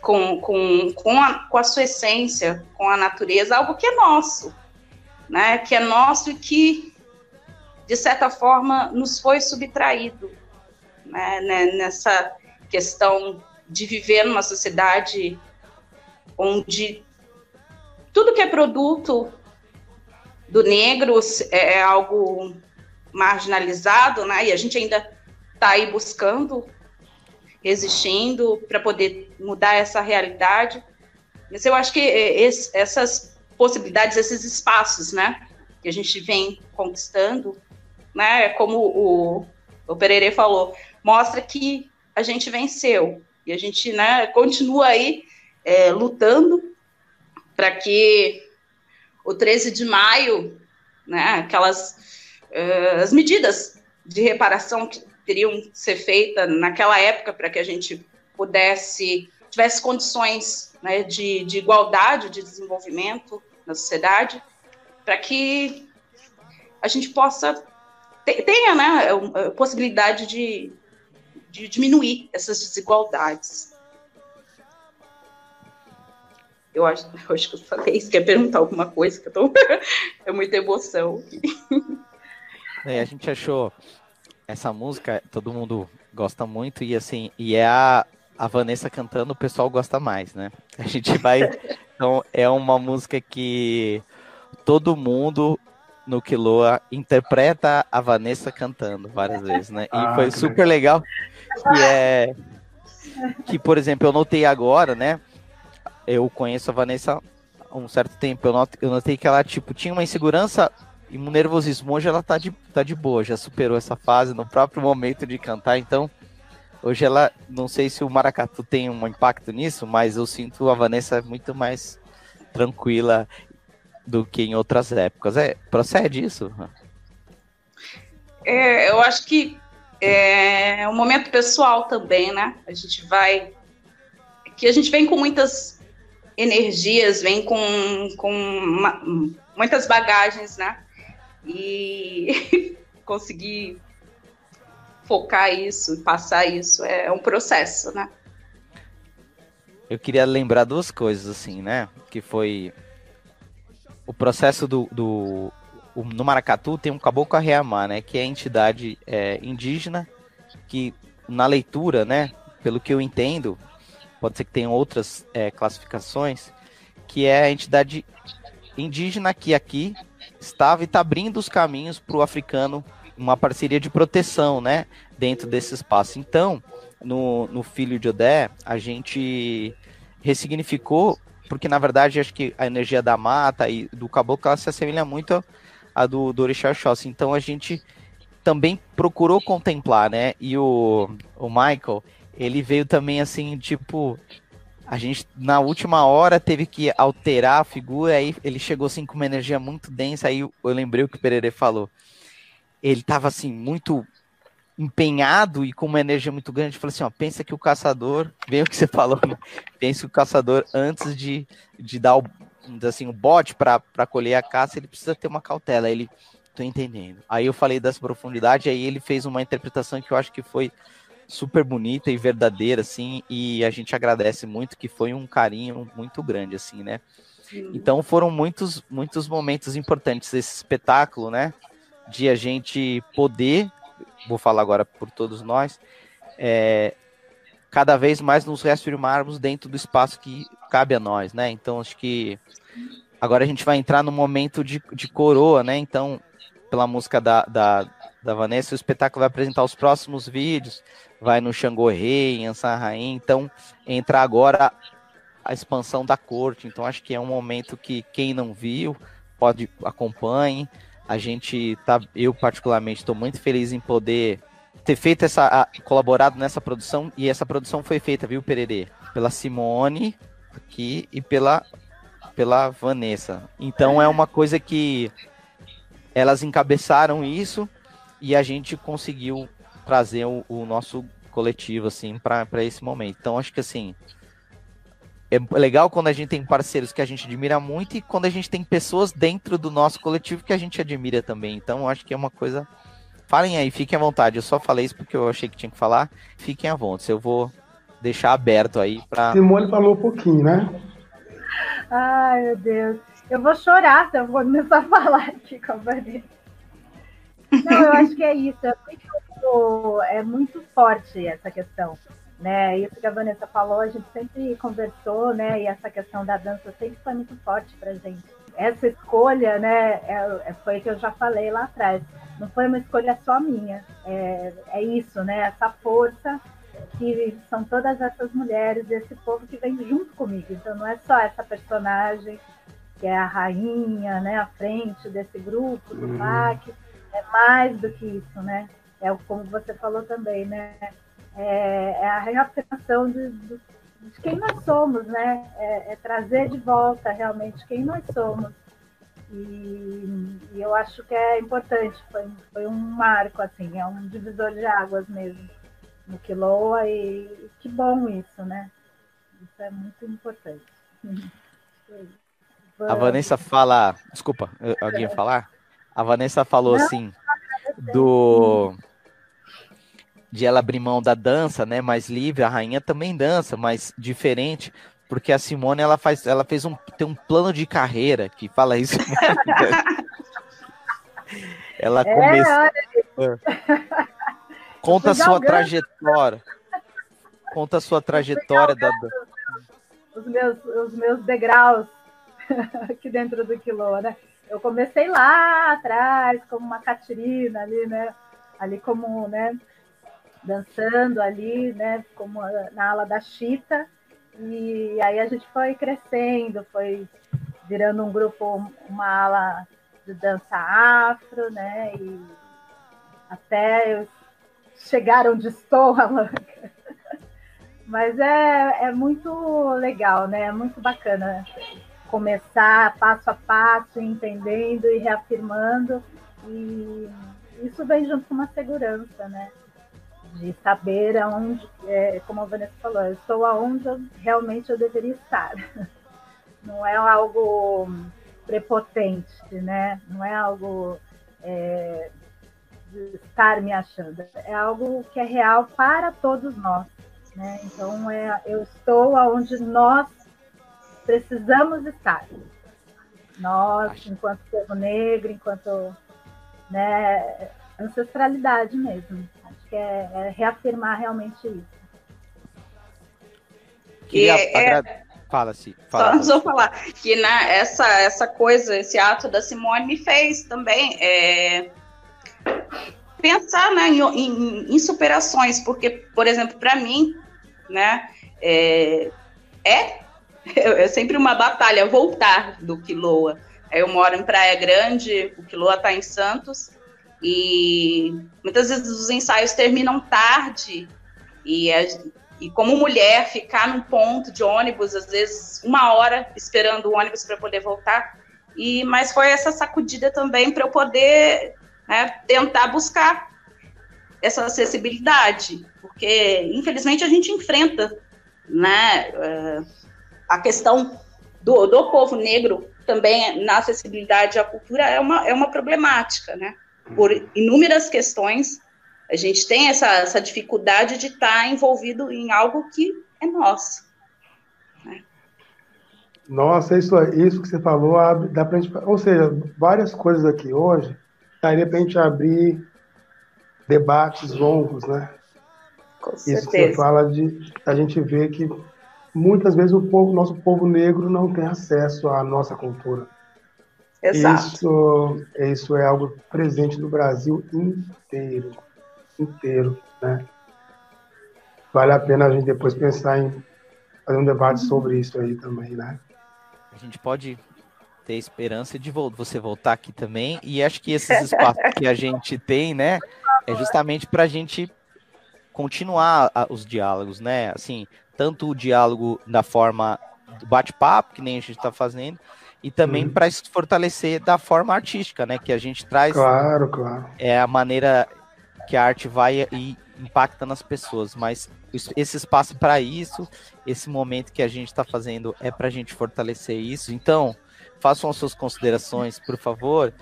Speaker 3: com, com, com, a, com a sua essência, com a natureza, algo que é nosso, né, que é nosso e que, de certa forma, nos foi subtraído né, né nessa questão de viver numa sociedade onde tudo que é produto do negro é, é algo marginalizado, né? E a gente ainda tá aí buscando, resistindo para poder mudar essa realidade. Mas eu acho que esse, essas possibilidades, esses espaços, né, que a gente vem conquistando, né, como o, o falou, mostra que a gente venceu e a gente, né, continua aí é, lutando para que o 13 de maio, né, aquelas uh, as medidas de reparação que teriam que ser feitas naquela época para que a gente pudesse tivesse condições né, de, de igualdade, de desenvolvimento na sociedade, para que a gente possa tenha né, a possibilidade de, de diminuir essas desigualdades. Eu acho, eu acho que eu falei isso, quer perguntar alguma coisa, que eu tô... é muita emoção.
Speaker 2: É, a gente achou essa música, todo mundo gosta muito, e assim, e é a, a Vanessa cantando, o pessoal gosta mais, né? A gente vai. Então, é uma música que todo mundo no Quiloa interpreta a Vanessa cantando várias vezes, né? E ah, foi super legal. Que é. Que, por exemplo, eu notei agora, né? Eu conheço a Vanessa há um certo tempo. Eu notei, eu notei que ela, tipo, tinha uma insegurança e um nervosismo. Hoje ela tá de, tá de boa, já superou essa fase no próprio momento de cantar. Então, hoje ela, não sei se o maracatu tem um impacto nisso, mas eu sinto a Vanessa muito mais tranquila do que em outras épocas. É, procede isso?
Speaker 3: É, eu acho que é um momento pessoal também, né? A gente vai. Que a gente vem com muitas energias, vem com, com uma, muitas bagagens, né? E conseguir focar isso, passar isso, é um processo, né?
Speaker 2: Eu queria lembrar duas coisas, assim, né? Que foi o processo do, do o, no Maracatu tem um Caboclo Arreamá, né? Que é a entidade é, indígena que na leitura, né? Pelo que eu entendo, pode ser que tenha outras é, classificações, que é a entidade indígena que aqui estava e está abrindo os caminhos para o africano, uma parceria de proteção, né, dentro desse espaço. Então, no, no Filho de Odé, a gente ressignificou, porque na verdade acho que a energia da mata e do caboclo se assemelha muito à do, do Orixá Oxóssi. Então a gente também procurou contemplar, né, e o, o Michael, ele veio também assim, tipo, a gente na última hora teve que alterar a figura, aí ele chegou assim com uma energia muito densa, aí eu lembrei o que o Pereira falou. Ele tava assim muito empenhado e com uma energia muito grande, falou assim, ó, pensa que o caçador, vem o que você falou, né? pensa que o caçador antes de, de dar o assim, o bote para colher a caça, ele precisa ter uma cautela. Ele, tô entendendo. Aí eu falei dessa profundidade, aí ele fez uma interpretação que eu acho que foi super bonita e verdadeira, assim, e a gente agradece muito que foi um carinho muito grande, assim, né? Sim. Então foram muitos, muitos momentos importantes esse espetáculo, né? De a gente poder, vou falar agora por todos nós, é, cada vez mais nos reafirmarmos dentro do espaço que cabe a nós, né? Então acho que agora a gente vai entrar no momento de, de coroa, né? Então, pela música da, da, da Vanessa, o espetáculo vai apresentar os próximos vídeos, vai no Xangô Rei, em Ansan então entra agora a expansão da corte, então acho que é um momento que quem não viu pode acompanhe. A gente tá, eu particularmente estou muito feliz em poder ter feito essa, colaborado nessa produção e essa produção foi feita, viu, Pererê? Pela Simone aqui e pela pela Vanessa. Então é uma coisa que elas encabeçaram isso e a gente conseguiu trazer o, o nosso coletivo, assim, para esse momento. Então, acho que, assim, é legal quando a gente tem parceiros que a gente admira muito e quando a gente tem pessoas dentro do nosso coletivo que a gente admira também. Então, acho que é uma coisa. Falem aí, fiquem à vontade. Eu só falei isso porque eu achei que tinha que falar. Fiquem à vontade. Eu vou deixar aberto aí para.
Speaker 4: Simone falou um pouquinho, né?
Speaker 5: Ai, meu Deus. Eu vou chorar se eu vou começar a falar aqui com a Vanessa. Não, eu acho que é isso. É muito, é muito forte essa questão. Né? Isso que a Vanessa falou, a gente sempre conversou, né? E essa questão da dança sempre foi muito forte para gente. Essa escolha, né? É, é, foi que eu já falei lá atrás. não foi uma escolha só minha. É, é isso, né? Essa força que são todas essas mulheres, esse povo que vem junto comigo. Então não é só essa personagem que é a rainha, né, à frente desse grupo do uhum. PAC, é mais do que isso, né? É como você falou também, né? É, é a reafirmação de, de, de, quem nós somos, né? É, é, trazer de volta realmente quem nós somos. E, e, eu acho que é importante, foi, foi um marco, assim, é um divisor de águas mesmo no Quiloa e que bom isso, né? Isso é muito importante.
Speaker 2: A Vanessa fala. Desculpa, alguém falar? A Vanessa falou Não, assim do de ela abrir mão da dança, né, mais livre, a rainha também dança, mas diferente, porque a Simone ela faz, ela fez um tem um plano de carreira que fala isso. ela é, começou Conta a sua trajetória. Conta a sua trajetória da
Speaker 5: os meus os meus degraus aqui dentro do Quilô, né? Eu comecei lá atrás, como uma catirina ali, né? Ali como, né? Dançando ali, né? Como na ala da Chita. E aí a gente foi crescendo, foi virando um grupo, uma ala de dança afro, né? E até chegaram de Stoa, mas é, é muito legal, né? É muito bacana começar passo a passo, entendendo e reafirmando. E isso vem junto com uma segurança, né? De saber aonde, é, como a Vanessa falou, eu estou aonde eu, realmente eu deveria estar. Não é algo prepotente, né? Não é algo é, de estar me achando. É algo que é real para todos nós. Né? Então, é, eu estou aonde nós precisamos estar. Nós, enquanto povo negro, enquanto né, ancestralidade mesmo. Que é, é reafirmar realmente isso.
Speaker 2: Que é, Fala-se.
Speaker 3: Fala, só, só falar que né, essa, essa coisa, esse ato da Simone me fez também é, pensar né, em, em, em, superações, porque, por exemplo, para mim, né, é, é é sempre uma batalha voltar do Quiloa. Eu moro em Praia Grande, o Quiloa está em Santos, e muitas vezes os ensaios terminam tarde, e, e como mulher, ficar num ponto de ônibus, às vezes uma hora esperando o ônibus para poder voltar, e mas foi essa sacudida também para eu poder né, tentar buscar essa acessibilidade, porque infelizmente a gente enfrenta né, uh, a questão do, do povo negro também na acessibilidade à cultura é uma, é uma problemática, né? Por inúmeras questões, a gente tem essa, essa dificuldade de estar envolvido em algo que é nosso. Né?
Speaker 4: Nossa, isso, isso que você falou, dá pra gente, ou seja, várias coisas aqui hoje, daria para a gente abrir debates longos, né?
Speaker 3: Com certeza.
Speaker 4: Isso que você fala de a gente ver que muitas vezes o povo, nosso povo negro não tem acesso à nossa cultura.
Speaker 3: Exato.
Speaker 4: Isso, isso é algo presente no Brasil inteiro, inteiro, né? Vale a pena a gente depois pensar em fazer um debate sobre isso aí também, né?
Speaker 2: A gente pode ter esperança de você voltar aqui também e acho que esses espaços que a gente tem, né, é justamente para a gente continuar os diálogos, né? Assim, tanto o diálogo da forma do bate-papo, que nem a gente está fazendo, e também uhum. para fortalecer da forma artística, né? Que a gente traz.
Speaker 4: Claro, claro.
Speaker 2: É a maneira que a arte vai e impacta nas pessoas, mas esse espaço para isso, esse momento que a gente está fazendo é para a gente fortalecer isso. Então, façam as suas considerações, por favor.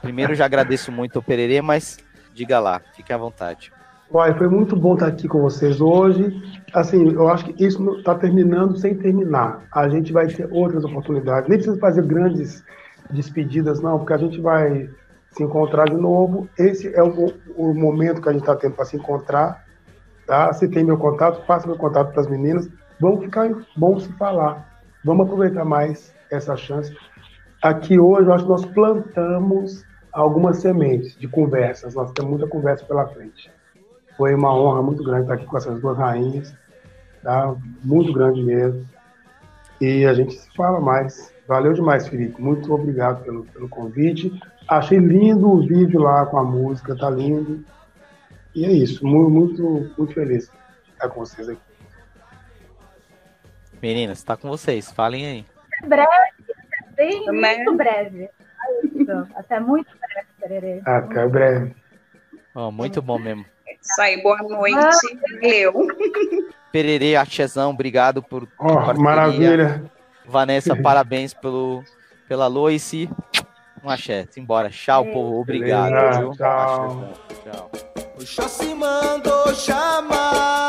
Speaker 2: Primeiro, já agradeço muito ao Pererê, mas diga lá, fique à vontade.
Speaker 4: Uai, foi muito bom estar aqui com vocês hoje. Assim, eu acho que isso está terminando sem terminar. A gente vai ter outras oportunidades. Nem precisa fazer grandes despedidas, não, porque a gente vai se encontrar de novo. Esse é o, o momento que a gente está tendo para se encontrar. Tá? Se tem meu contato, faça meu contato para as meninas. Vamos ficar bom se falar. Vamos aproveitar mais essa chance. Aqui hoje, eu acho que nós plantamos algumas sementes de conversas. Nós temos muita conversa pela frente. Foi uma honra muito grande estar aqui com essas duas rainhas, tá? Muito grande mesmo. E a gente se fala mais. Valeu demais, Felipe. Muito obrigado pelo, pelo convite. Achei lindo o vídeo lá com a música, tá lindo. E é isso, muito, muito, muito feliz de estar com vocês aqui.
Speaker 2: Meninas, tá com vocês, falem aí.
Speaker 5: Breve, bem, muito breve. Até muito breve, Tererê.
Speaker 4: Até muito breve.
Speaker 2: Oh, muito bom mesmo.
Speaker 3: Isso aí, boa noite. Valeu.
Speaker 2: Pererê, Artesão, obrigado por.
Speaker 4: Oh, maravilha.
Speaker 2: Vanessa, parabéns pelo, pela Loice. Um axé, simbora. Tchau, povo. Obrigado.
Speaker 4: Beleza, tchau.
Speaker 2: Tchau. Oxóssi mandou chamar.